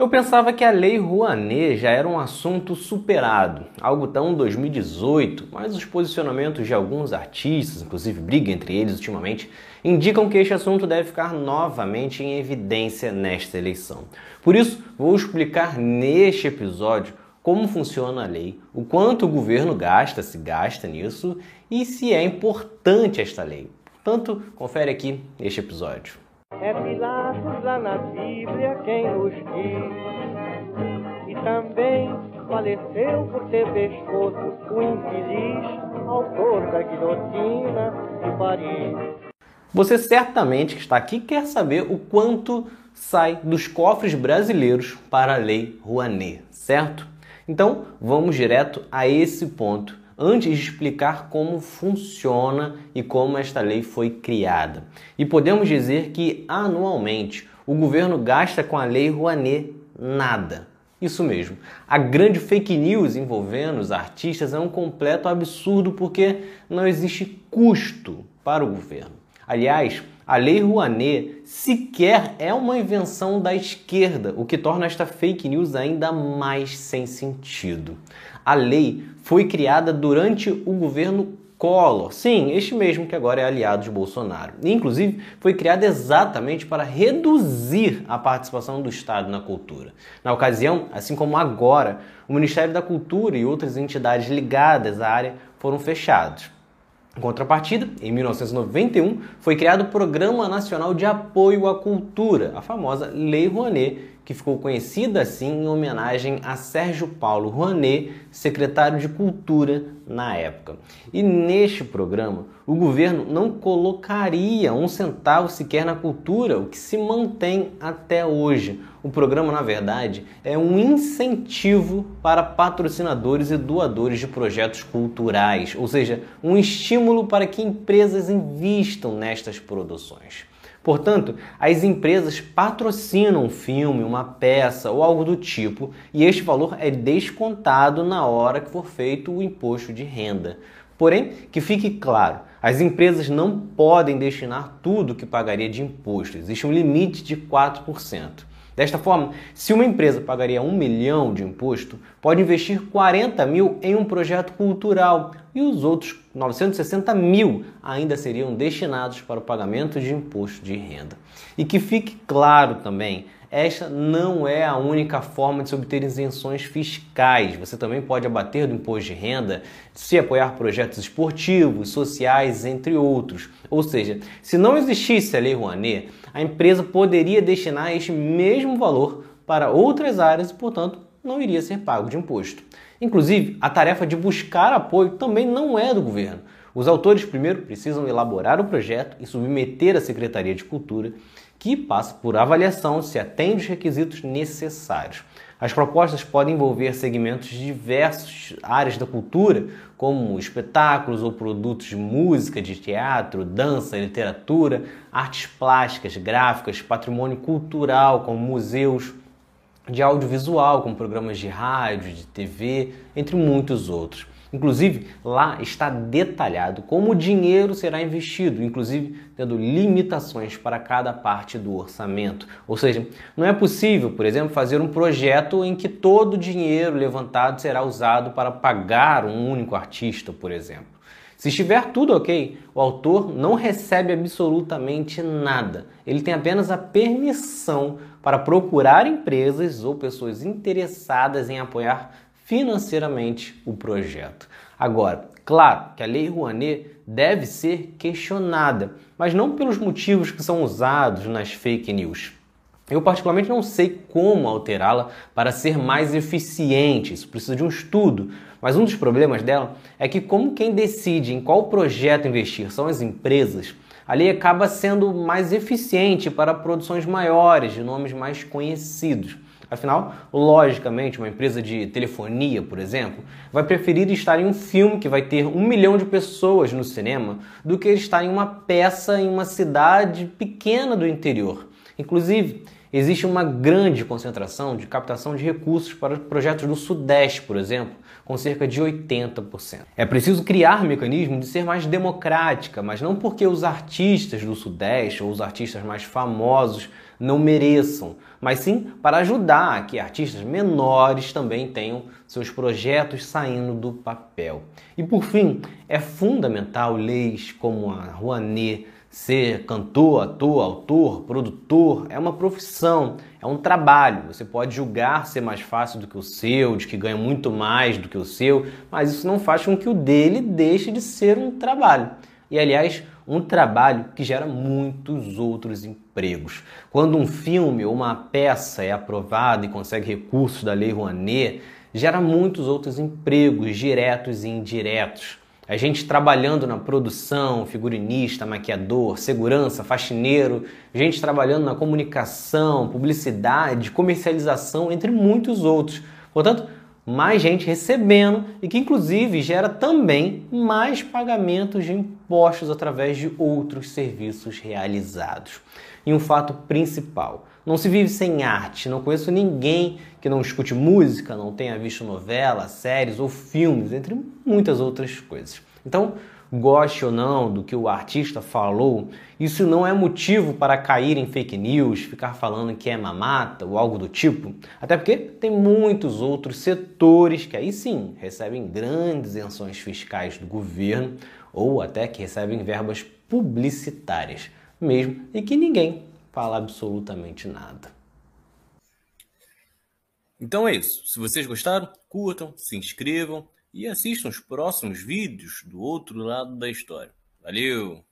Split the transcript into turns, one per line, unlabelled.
Eu pensava que a Lei Rouanet já era um assunto superado, algo tão 2018, mas os posicionamentos de alguns artistas, inclusive briga entre eles ultimamente, indicam que este assunto deve ficar novamente em evidência nesta eleição. Por isso, vou explicar neste episódio como funciona a lei, o quanto o governo gasta, se gasta nisso e se é importante esta lei. Portanto, confere aqui este episódio. É Pilatos lá na Bíblia quem nos diz. E também faleceu por ter pescoço o infeliz autor da guilhotina de Paris. Você certamente que está aqui quer saber o quanto sai dos cofres brasileiros para a Lei Rouanet, certo? Então vamos direto a esse ponto antes de explicar como funciona e como esta lei foi criada. E podemos dizer que anualmente o governo gasta com a lei Rouanet nada. Isso mesmo. A grande fake news envolvendo os artistas é um completo absurdo porque não existe custo para o governo. Aliás, a Lei Rouanet sequer é uma invenção da esquerda, o que torna esta fake news ainda mais sem sentido. A lei foi criada durante o governo Collor, sim, este mesmo que agora é aliado de Bolsonaro. E, inclusive, foi criada exatamente para reduzir a participação do Estado na cultura. Na ocasião, assim como agora, o Ministério da Cultura e outras entidades ligadas à área foram fechados. Em contrapartida, em 1991, foi criado o Programa Nacional de Apoio à Cultura, a famosa Lei Rouanet, que ficou conhecida assim em homenagem a Sérgio Paulo Rouanet, secretário de Cultura na época. E neste programa, o governo não colocaria um centavo sequer na cultura, o que se mantém até hoje. O programa, na verdade, é um incentivo para patrocinadores e doadores de projetos culturais, ou seja, um estímulo para que empresas invistam nestas produções. Portanto, as empresas patrocinam um filme, uma peça ou algo do tipo, e este valor é descontado na hora que for feito o imposto de renda. Porém, que fique claro, as empresas não podem destinar tudo que pagaria de imposto, existe um limite de 4%. Desta forma, se uma empresa pagaria um milhão de imposto, pode investir 40 mil em um projeto cultural e os outros 960 mil ainda seriam destinados para o pagamento de imposto de renda. E que fique claro também, esta não é a única forma de se obter isenções fiscais. Você também pode abater do imposto de renda se apoiar projetos esportivos, sociais, entre outros. Ou seja, se não existisse a Lei Rouanet, a empresa poderia destinar este mesmo valor para outras áreas e, portanto, não iria ser pago de imposto. Inclusive, a tarefa de buscar apoio também não é do governo. Os autores primeiro precisam elaborar o projeto e submeter à Secretaria de Cultura, que passa por avaliação se atende os requisitos necessários. As propostas podem envolver segmentos de diversas áreas da cultura, como espetáculos ou produtos de música, de teatro, dança, literatura, artes plásticas, gráficas, patrimônio cultural, como museus, de audiovisual, como programas de rádio, de TV, entre muitos outros. Inclusive, lá está detalhado como o dinheiro será investido, inclusive tendo limitações para cada parte do orçamento. Ou seja, não é possível, por exemplo, fazer um projeto em que todo o dinheiro levantado será usado para pagar um único artista, por exemplo. Se estiver tudo ok, o autor não recebe absolutamente nada. Ele tem apenas a permissão para procurar empresas ou pessoas interessadas em apoiar financeiramente o projeto. Agora, claro que a Lei Rouanet deve ser questionada, mas não pelos motivos que são usados nas fake news. Eu, particularmente, não sei como alterá-la para ser mais eficiente. Isso precisa de um estudo. Mas um dos problemas dela é que, como quem decide em qual projeto investir são as empresas, a lei acaba sendo mais eficiente para produções maiores, de nomes mais conhecidos. Afinal, logicamente, uma empresa de telefonia, por exemplo, vai preferir estar em um filme que vai ter um milhão de pessoas no cinema do que estar em uma peça em uma cidade pequena do interior. Inclusive, existe uma grande concentração de captação de recursos para projetos do Sudeste, por exemplo, com cerca de 80%. É preciso criar mecanismo de ser mais democrática, mas não porque os artistas do Sudeste ou os artistas mais famosos não mereçam, mas sim para ajudar que artistas menores também tenham seus projetos saindo do papel. E por fim, é fundamental leis como a Rouanet Ser cantor, ator, autor, produtor é uma profissão, é um trabalho. Você pode julgar ser mais fácil do que o seu, de que ganha muito mais do que o seu, mas isso não faz com que o dele deixe de ser um trabalho. E aliás, um trabalho que gera muitos outros empregos. Quando um filme ou uma peça é aprovado e consegue recursos da Lei Rouanet, gera muitos outros empregos diretos e indiretos. A gente trabalhando na produção, figurinista, maquiador, segurança, faxineiro, gente trabalhando na comunicação, publicidade, comercialização, entre muitos outros. Portanto, mais gente recebendo e que inclusive gera também mais pagamentos de impostos através de outros serviços realizados. E um fato principal: não se vive sem arte. Não conheço ninguém que não escute música, não tenha visto novela, séries ou filmes, entre muitas outras coisas. Então, goste ou não do que o artista falou, isso não é motivo para cair em fake news, ficar falando que é mamata ou algo do tipo. Até porque tem muitos outros setores que aí sim recebem grandes isenções fiscais do governo ou até que recebem verbas publicitárias mesmo e que ninguém fala absolutamente nada. Então é isso. Se vocês gostaram, curtam, se inscrevam e assistam os próximos vídeos do outro lado da história. Valeu!